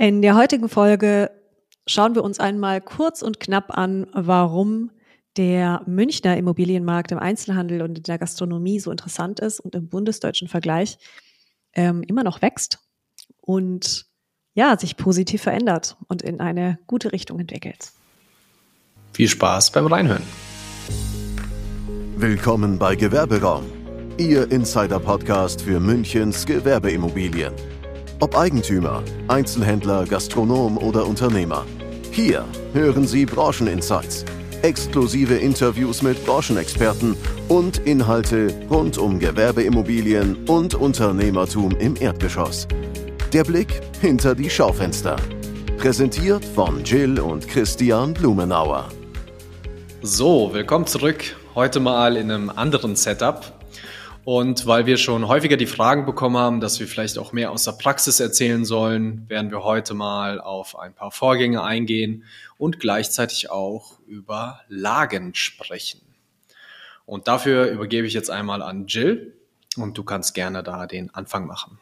In der heutigen Folge schauen wir uns einmal kurz und knapp an, warum der Münchner Immobilienmarkt im Einzelhandel und in der Gastronomie so interessant ist und im bundesdeutschen Vergleich ähm, immer noch wächst und ja, sich positiv verändert und in eine gute Richtung entwickelt. Viel Spaß beim Reinhören. Willkommen bei Gewerberaum, Ihr Insider-Podcast für Münchens Gewerbeimmobilien. Ob Eigentümer, Einzelhändler, Gastronom oder Unternehmer. Hier hören Sie Brancheninsights, exklusive Interviews mit Branchenexperten und Inhalte rund um Gewerbeimmobilien und Unternehmertum im Erdgeschoss. Der Blick hinter die Schaufenster. Präsentiert von Jill und Christian Blumenauer. So, willkommen zurück. Heute mal in einem anderen Setup. Und weil wir schon häufiger die Fragen bekommen haben, dass wir vielleicht auch mehr aus der Praxis erzählen sollen, werden wir heute mal auf ein paar Vorgänge eingehen und gleichzeitig auch über Lagen sprechen. Und dafür übergebe ich jetzt einmal an Jill und du kannst gerne da den Anfang machen.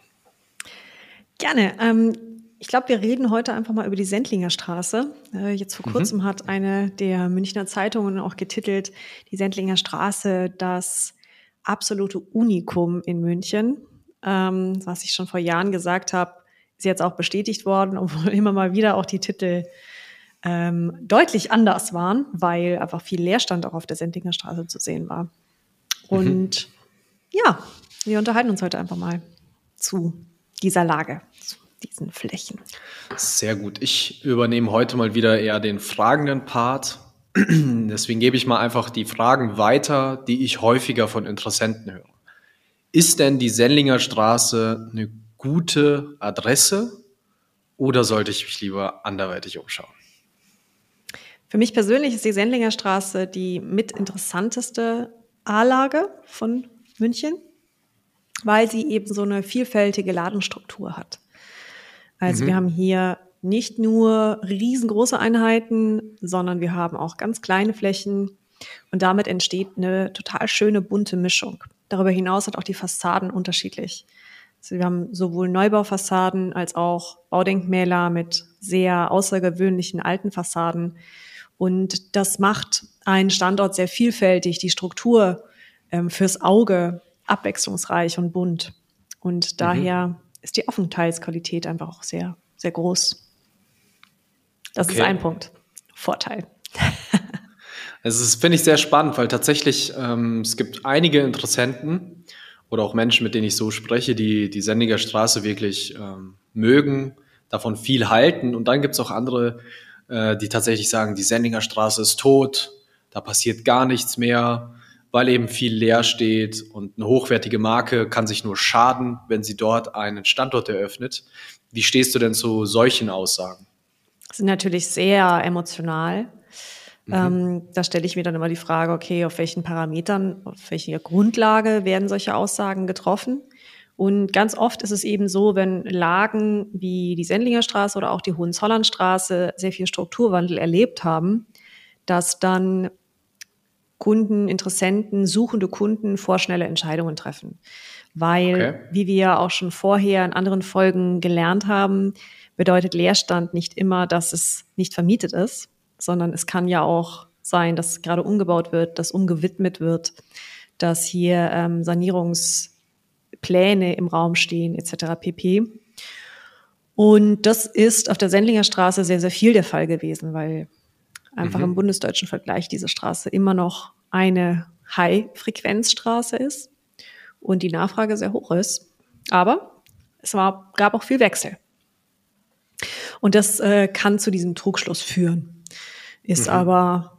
Gerne. Ähm, ich glaube, wir reden heute einfach mal über die Sendlinger Straße. Äh, jetzt vor mhm. kurzem mhm. hat eine der Münchner Zeitungen auch getitelt, die Sendlinger Straße, das absolute Unikum in München. Ähm, was ich schon vor Jahren gesagt habe, ist jetzt auch bestätigt worden, obwohl immer mal wieder auch die Titel ähm, deutlich anders waren, weil einfach viel Leerstand auch auf der Sendlinger Straße zu sehen war. Und mhm. ja, wir unterhalten uns heute einfach mal zu dieser Lage, zu diesen Flächen. Sehr gut. Ich übernehme heute mal wieder eher den fragenden Part Deswegen gebe ich mal einfach die Fragen weiter, die ich häufiger von Interessenten höre. Ist denn die Sendlinger Straße eine gute Adresse oder sollte ich mich lieber anderweitig umschauen? Für mich persönlich ist die Sendlinger Straße die mit interessanteste A-Lage von München, weil sie eben so eine vielfältige Ladenstruktur hat. Also mhm. wir haben hier nicht nur riesengroße Einheiten, sondern wir haben auch ganz kleine Flächen und damit entsteht eine total schöne bunte Mischung. Darüber hinaus hat auch die Fassaden unterschiedlich. Also wir haben sowohl Neubaufassaden als auch Baudenkmäler mit sehr außergewöhnlichen alten Fassaden. Und das macht einen Standort sehr vielfältig, die Struktur ähm, fürs Auge abwechslungsreich und bunt. Und mhm. daher mhm. ist die Aufenthaltsqualität einfach auch sehr, sehr groß. Das okay. ist ein Punkt. Vorteil. Also das finde ich sehr spannend, weil tatsächlich ähm, es gibt einige Interessenten oder auch Menschen, mit denen ich so spreche, die die Sendiger Straße wirklich ähm, mögen, davon viel halten. Und dann gibt es auch andere, äh, die tatsächlich sagen, die Sendinger Straße ist tot, da passiert gar nichts mehr, weil eben viel leer steht und eine hochwertige Marke kann sich nur schaden, wenn sie dort einen Standort eröffnet. Wie stehst du denn zu solchen Aussagen? Sind natürlich sehr emotional. Mhm. Ähm, da stelle ich mir dann immer die Frage, okay, auf welchen Parametern, auf welcher Grundlage werden solche Aussagen getroffen? Und ganz oft ist es eben so, wenn Lagen wie die Sendlinger Straße oder auch die Hohenzollernstraße sehr viel Strukturwandel erlebt haben, dass dann Kunden, Interessenten, suchende Kunden vorschnelle Entscheidungen treffen. Weil, okay. wie wir auch schon vorher in anderen Folgen gelernt haben, bedeutet Leerstand nicht immer, dass es nicht vermietet ist, sondern es kann ja auch sein, dass gerade umgebaut wird, dass umgewidmet wird, dass hier ähm, Sanierungspläne im Raum stehen etc. pp. Und das ist auf der Sendlinger Straße sehr, sehr viel der Fall gewesen, weil einfach mhm. im bundesdeutschen Vergleich diese Straße immer noch eine High-Frequenzstraße ist und die Nachfrage sehr hoch ist. Aber es war, gab auch viel Wechsel. Und das äh, kann zu diesem Trugschluss führen. Ist mhm. aber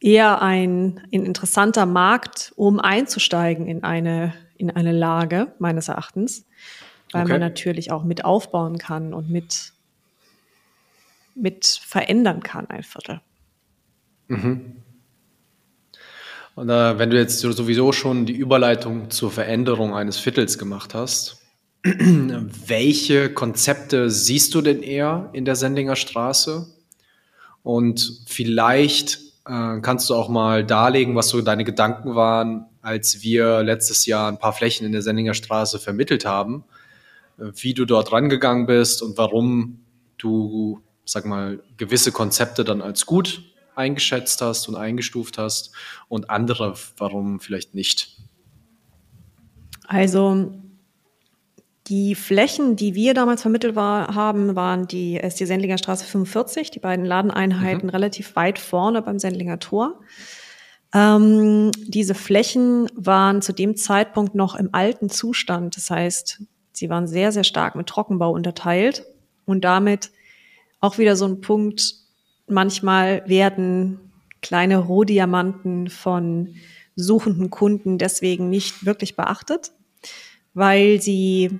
eher ein, ein interessanter Markt, um einzusteigen in eine, in eine Lage, meines Erachtens, weil okay. man natürlich auch mit aufbauen kann und mit, mit verändern kann, ein Viertel. Mhm. Und äh, wenn du jetzt sowieso schon die Überleitung zur Veränderung eines Viertels gemacht hast, welche Konzepte siehst du denn eher in der Sendinger Straße? Und vielleicht äh, kannst du auch mal darlegen, was so deine Gedanken waren, als wir letztes Jahr ein paar Flächen in der Sendinger Straße vermittelt haben, äh, wie du dort rangegangen bist und warum du, sag mal, gewisse Konzepte dann als gut eingeschätzt hast und eingestuft hast und andere, warum vielleicht nicht? Also die Flächen, die wir damals vermittelt war, haben, waren die, die Sendlinger Straße 45, die beiden Ladeneinheiten mhm. relativ weit vorne beim Sendlinger Tor. Ähm, diese Flächen waren zu dem Zeitpunkt noch im alten Zustand. Das heißt, sie waren sehr, sehr stark mit Trockenbau unterteilt und damit auch wieder so ein Punkt, manchmal werden kleine Rohdiamanten von suchenden Kunden deswegen nicht wirklich beachtet, weil sie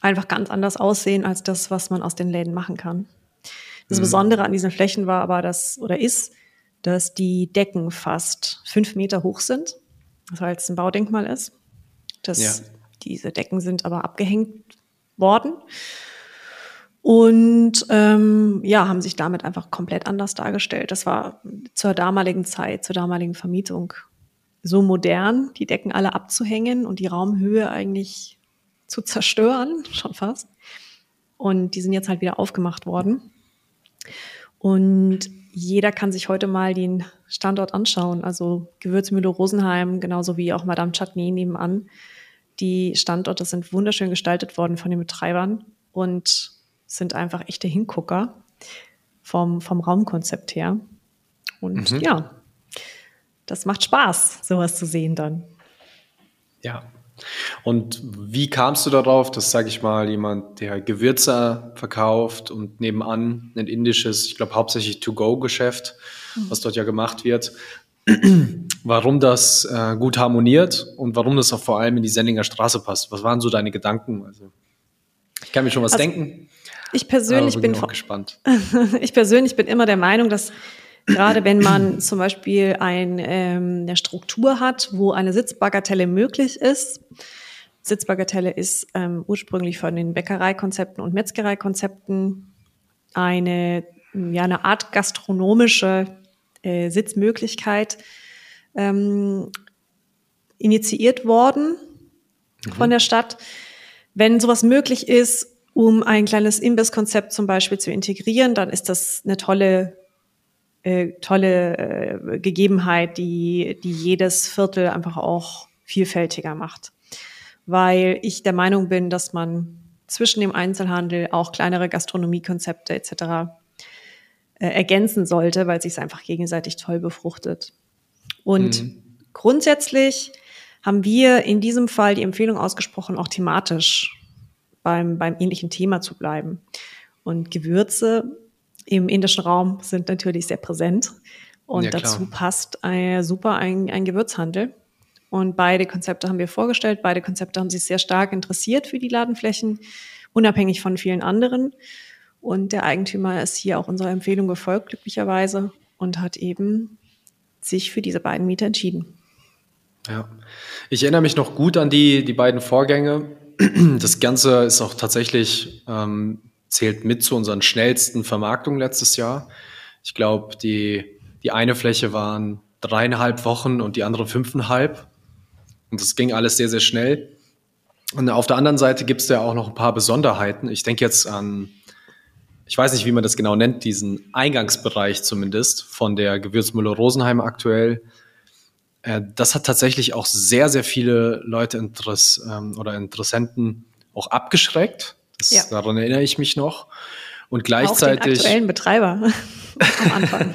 einfach ganz anders aussehen als das, was man aus den Läden machen kann. Das mhm. Besondere an diesen Flächen war aber das oder ist, dass die Decken fast fünf Meter hoch sind, weil es ein Baudenkmal ist. Das, ja. Diese Decken sind aber abgehängt worden und ähm, ja, haben sich damit einfach komplett anders dargestellt. Das war zur damaligen Zeit, zur damaligen Vermietung so modern, die Decken alle abzuhängen und die Raumhöhe eigentlich zu zerstören, schon fast. Und die sind jetzt halt wieder aufgemacht worden. Und jeder kann sich heute mal den Standort anschauen. Also Gewürzmühle Rosenheim, genauso wie auch Madame Chutney nebenan. Die Standorte sind wunderschön gestaltet worden von den Betreibern und sind einfach echte Hingucker vom, vom Raumkonzept her. Und mhm. ja, das macht Spaß, sowas zu sehen dann. Ja, und wie kamst du darauf, dass, sage ich mal, jemand, der Gewürze verkauft und nebenan ein indisches, ich glaube hauptsächlich To-Go-Geschäft, mhm. was dort ja gemacht wird, warum das äh, gut harmoniert und warum das auch vor allem in die Sendinger Straße passt? Was waren so deine Gedanken? Also, ich kann mir schon was also, denken. Ich persönlich bin, bin gespannt. ich persönlich bin immer der Meinung, dass Gerade wenn man zum Beispiel ein, ähm, eine Struktur hat, wo eine Sitzbagatelle möglich ist. Sitzbagatelle ist ähm, ursprünglich von den Bäckereikonzepten und Metzgereikonzepten eine, ja, eine Art gastronomische äh, Sitzmöglichkeit ähm, initiiert worden mhm. von der Stadt. Wenn sowas möglich ist, um ein kleines Imbisskonzept zum Beispiel zu integrieren, dann ist das eine tolle äh, tolle äh, Gegebenheit, die, die jedes Viertel einfach auch vielfältiger macht. Weil ich der Meinung bin, dass man zwischen dem Einzelhandel auch kleinere Gastronomiekonzepte etc. Äh, ergänzen sollte, weil sich es einfach gegenseitig toll befruchtet. Und mhm. grundsätzlich haben wir in diesem Fall die Empfehlung ausgesprochen, auch thematisch beim, beim ähnlichen Thema zu bleiben. Und Gewürze im indischen Raum sind natürlich sehr präsent. Und ja, dazu passt ein, super ein, ein Gewürzhandel. Und beide Konzepte haben wir vorgestellt. Beide Konzepte haben sich sehr stark interessiert für die Ladenflächen, unabhängig von vielen anderen. Und der Eigentümer ist hier auch unserer Empfehlung gefolgt, glücklicherweise, und hat eben sich für diese beiden Mieter entschieden. Ja, ich erinnere mich noch gut an die, die beiden Vorgänge. Das Ganze ist auch tatsächlich ähm, zählt mit zu unseren schnellsten Vermarktungen letztes Jahr. Ich glaube, die, die eine Fläche waren dreieinhalb Wochen und die andere fünfeinhalb. Und das ging alles sehr, sehr schnell. Und auf der anderen Seite gibt es ja auch noch ein paar Besonderheiten. Ich denke jetzt an, ich weiß nicht, wie man das genau nennt, diesen Eingangsbereich zumindest von der Gewürzmühle Rosenheim aktuell. Äh, das hat tatsächlich auch sehr, sehr viele Leute Interess ähm, oder Interessenten auch abgeschreckt. Das, ja. Daran erinnere ich mich noch. Und gleichzeitig. Auch den aktuellen Betreiber am Anfang.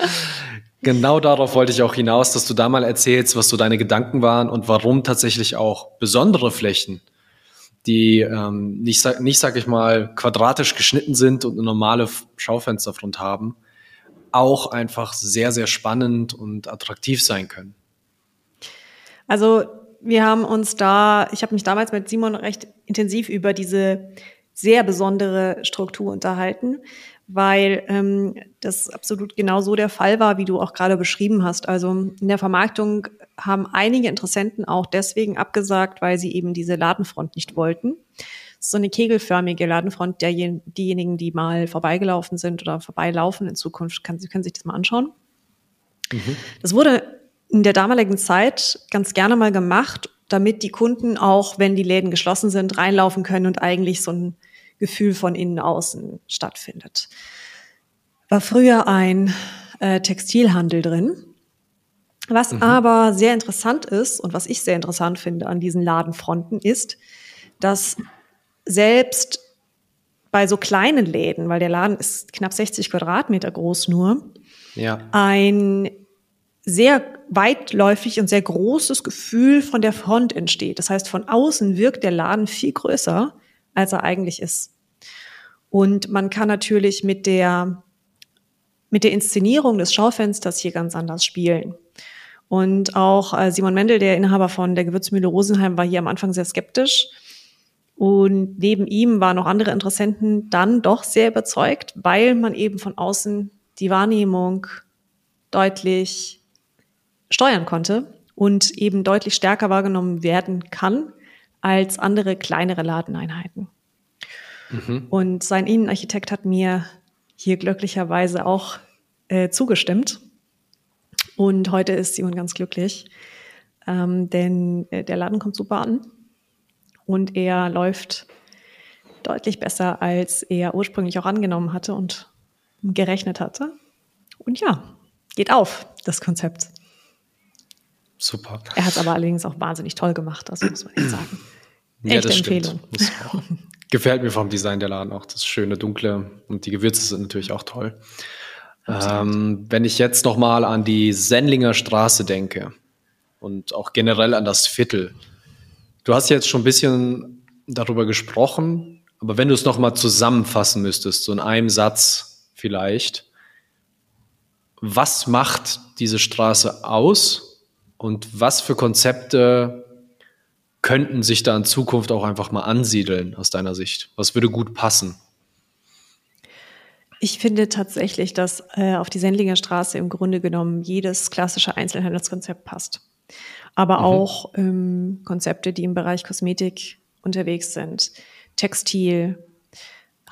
genau darauf wollte ich auch hinaus, dass du da mal erzählst, was so deine Gedanken waren und warum tatsächlich auch besondere Flächen, die ähm, nicht, nicht, sag ich mal, quadratisch geschnitten sind und eine normale Schaufensterfront haben, auch einfach sehr, sehr spannend und attraktiv sein können. Also wir haben uns da, ich habe mich damals mit Simon recht intensiv über diese sehr besondere Struktur unterhalten, weil ähm, das absolut genau so der Fall war, wie du auch gerade beschrieben hast. Also in der Vermarktung haben einige Interessenten auch deswegen abgesagt, weil sie eben diese Ladenfront nicht wollten. So eine kegelförmige Ladenfront. Der, diejenigen, die mal vorbeigelaufen sind oder vorbeilaufen in Zukunft, kann, können sich das mal anschauen. Mhm. Das wurde in der damaligen Zeit ganz gerne mal gemacht, damit die Kunden auch, wenn die Läden geschlossen sind, reinlaufen können und eigentlich so ein Gefühl von innen außen stattfindet. War früher ein äh, Textilhandel drin. Was mhm. aber sehr interessant ist und was ich sehr interessant finde an diesen Ladenfronten ist, dass selbst bei so kleinen Läden, weil der Laden ist knapp 60 Quadratmeter groß nur, ja. ein sehr weitläufig und sehr großes Gefühl von der Front entsteht. Das heißt, von außen wirkt der Laden viel größer, als er eigentlich ist. Und man kann natürlich mit der, mit der Inszenierung des Schaufensters hier ganz anders spielen. Und auch äh, Simon Mendel, der Inhaber von der Gewürzmühle Rosenheim, war hier am Anfang sehr skeptisch. Und neben ihm waren noch andere Interessenten dann doch sehr überzeugt, weil man eben von außen die Wahrnehmung deutlich steuern konnte und eben deutlich stärker wahrgenommen werden kann als andere kleinere Ladeneinheiten. Mhm. Und sein Innenarchitekt hat mir hier glücklicherweise auch äh, zugestimmt. Und heute ist Simon ganz glücklich, ähm, denn äh, der Laden kommt super an und er läuft deutlich besser, als er ursprünglich auch angenommen hatte und gerechnet hatte. Und ja, geht auf, das Konzept. Super. Er hat es aber allerdings auch wahnsinnig toll gemacht, das muss man echt sagen. Ja, Echte Empfehlung. Gefällt mir vom Design der Laden auch. Das schöne, dunkle und die Gewürze sind natürlich auch toll. Ähm, wenn ich jetzt nochmal an die Sendlinger Straße denke und auch generell an das Viertel. Du hast jetzt schon ein bisschen darüber gesprochen, aber wenn du es nochmal zusammenfassen müsstest, so in einem Satz vielleicht, was macht diese Straße aus und was für Konzepte könnten sich da in Zukunft auch einfach mal ansiedeln aus deiner Sicht? Was würde gut passen? Ich finde tatsächlich, dass äh, auf die Sendlinger Straße im Grunde genommen jedes klassische Einzelhandelskonzept passt. Aber mhm. auch ähm, Konzepte, die im Bereich Kosmetik unterwegs sind. Textil,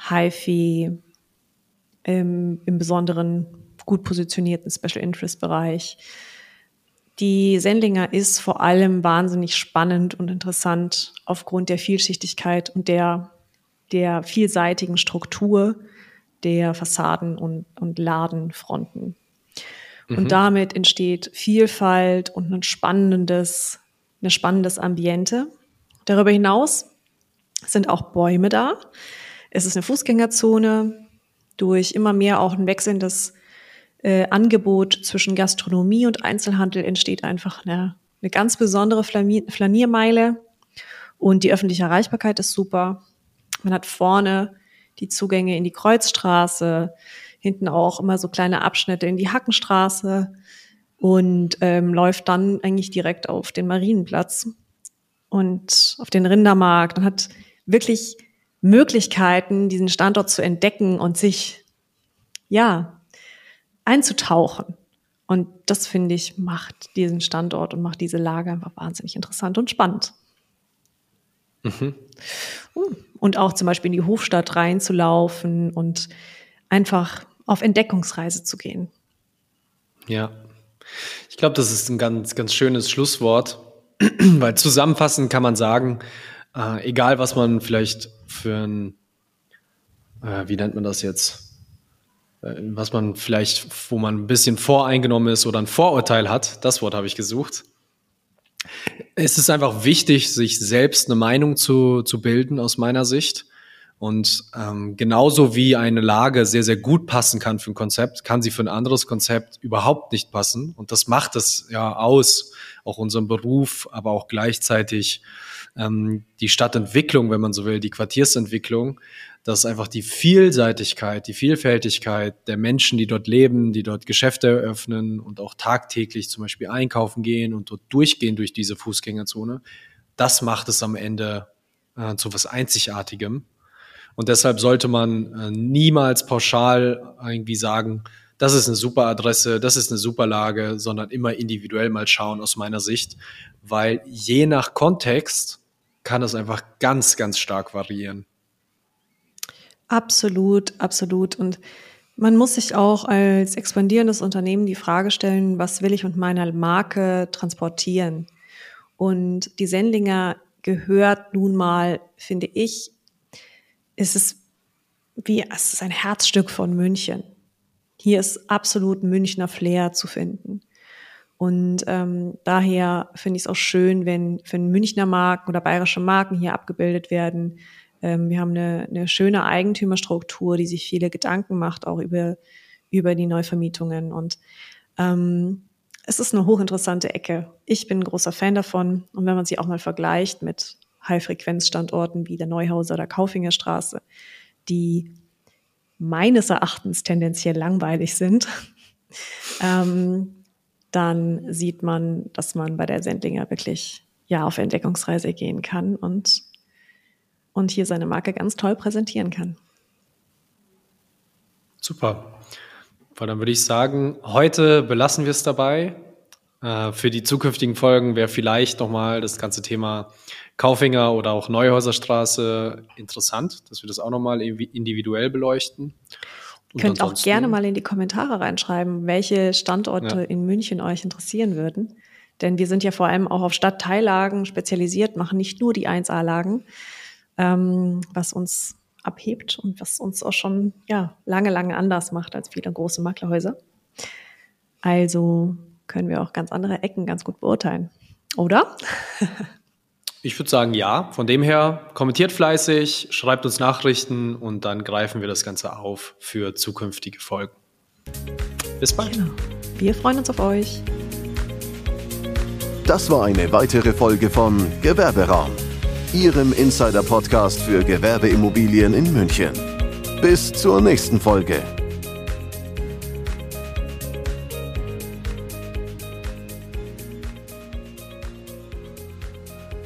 HiFi, ähm, im Besonderen gut positionierten Special Interest Bereich. Die Sendlinger ist vor allem wahnsinnig spannend und interessant aufgrund der Vielschichtigkeit und der, der vielseitigen Struktur der Fassaden und, und Ladenfronten. Mhm. Und damit entsteht Vielfalt und ein spannendes, ein spannendes Ambiente. Darüber hinaus sind auch Bäume da. Es ist eine Fußgängerzone. Durch immer mehr auch ein wechselndes äh, Angebot zwischen Gastronomie und Einzelhandel entsteht einfach eine, eine ganz besondere Flaniermeile. Und die öffentliche Erreichbarkeit ist super. Man hat vorne die Zugänge in die Kreuzstraße, hinten auch immer so kleine Abschnitte in die Hackenstraße und ähm, läuft dann eigentlich direkt auf den Marienplatz und auf den Rindermarkt und hat wirklich Möglichkeiten, diesen Standort zu entdecken und sich, ja, einzutauchen. Und das, finde ich, macht diesen Standort und macht diese Lage einfach wahnsinnig interessant und spannend. Mhm. Und auch zum Beispiel in die Hofstadt reinzulaufen und einfach auf Entdeckungsreise zu gehen. Ja, ich glaube, das ist ein ganz, ganz schönes Schlusswort, weil zusammenfassend kann man sagen, äh, egal was man vielleicht für ein, äh, wie nennt man das jetzt, äh, was man vielleicht, wo man ein bisschen voreingenommen ist oder ein Vorurteil hat, das Wort habe ich gesucht, es ist einfach wichtig, sich selbst eine Meinung zu, zu bilden, aus meiner Sicht. Und ähm, genauso wie eine Lage sehr, sehr gut passen kann für ein Konzept, kann sie für ein anderes Konzept überhaupt nicht passen. Und das macht es ja aus, auch unseren Beruf, aber auch gleichzeitig ähm, die Stadtentwicklung, wenn man so will, die Quartiersentwicklung, dass einfach die Vielseitigkeit, die Vielfältigkeit der Menschen, die dort leben, die dort Geschäfte eröffnen und auch tagtäglich zum Beispiel einkaufen gehen und dort durchgehen durch diese Fußgängerzone, das macht es am Ende äh, zu was Einzigartigem. Und deshalb sollte man äh, niemals pauschal irgendwie sagen, das ist eine super Adresse, das ist eine super Lage, sondern immer individuell mal schauen aus meiner Sicht, weil je nach Kontext kann es einfach ganz, ganz stark variieren. Absolut, absolut. Und man muss sich auch als expandierendes Unternehmen die Frage stellen, was will ich mit meiner Marke transportieren? Und die Sendlinger gehört nun mal, finde ich, ist es wie, es ist ein Herzstück von München. Hier ist absolut Münchner Flair zu finden. Und ähm, daher finde ich es auch schön, wenn, wenn Münchner Marken oder bayerische Marken hier abgebildet werden. Ähm, wir haben eine, eine schöne Eigentümerstruktur, die sich viele Gedanken macht, auch über, über die Neuvermietungen. Und ähm, es ist eine hochinteressante Ecke. Ich bin ein großer Fan davon. Und wenn man sie auch mal vergleicht mit High-Frequenz-Standorten wie der Neuhauser oder Kaufinger Straße, die meines Erachtens tendenziell langweilig sind, ähm, dann sieht man, dass man bei der Sendlinger wirklich ja auf Entdeckungsreise gehen kann und, und hier seine Marke ganz toll präsentieren kann. Super. Weil dann würde ich sagen, heute belassen wir es dabei. Äh, für die zukünftigen Folgen wäre vielleicht nochmal das ganze Thema Kaufinger oder auch Neuhäuserstraße interessant, dass wir das auch nochmal individuell beleuchten. Und Könnt auch gerne mal in die Kommentare reinschreiben, welche Standorte ja. in München euch interessieren würden. Denn wir sind ja vor allem auch auf Stadtteillagen spezialisiert, machen nicht nur die 1A-Lagen, ähm, was uns abhebt und was uns auch schon ja, lange, lange anders macht als viele große Maklerhäuser. Also können wir auch ganz andere Ecken ganz gut beurteilen. Oder? Ich würde sagen, ja. Von dem her, kommentiert fleißig, schreibt uns Nachrichten und dann greifen wir das Ganze auf für zukünftige Folgen. Bis bald. Genau. Wir freuen uns auf euch. Das war eine weitere Folge von Gewerberaum, Ihrem Insider-Podcast für Gewerbeimmobilien in München. Bis zur nächsten Folge.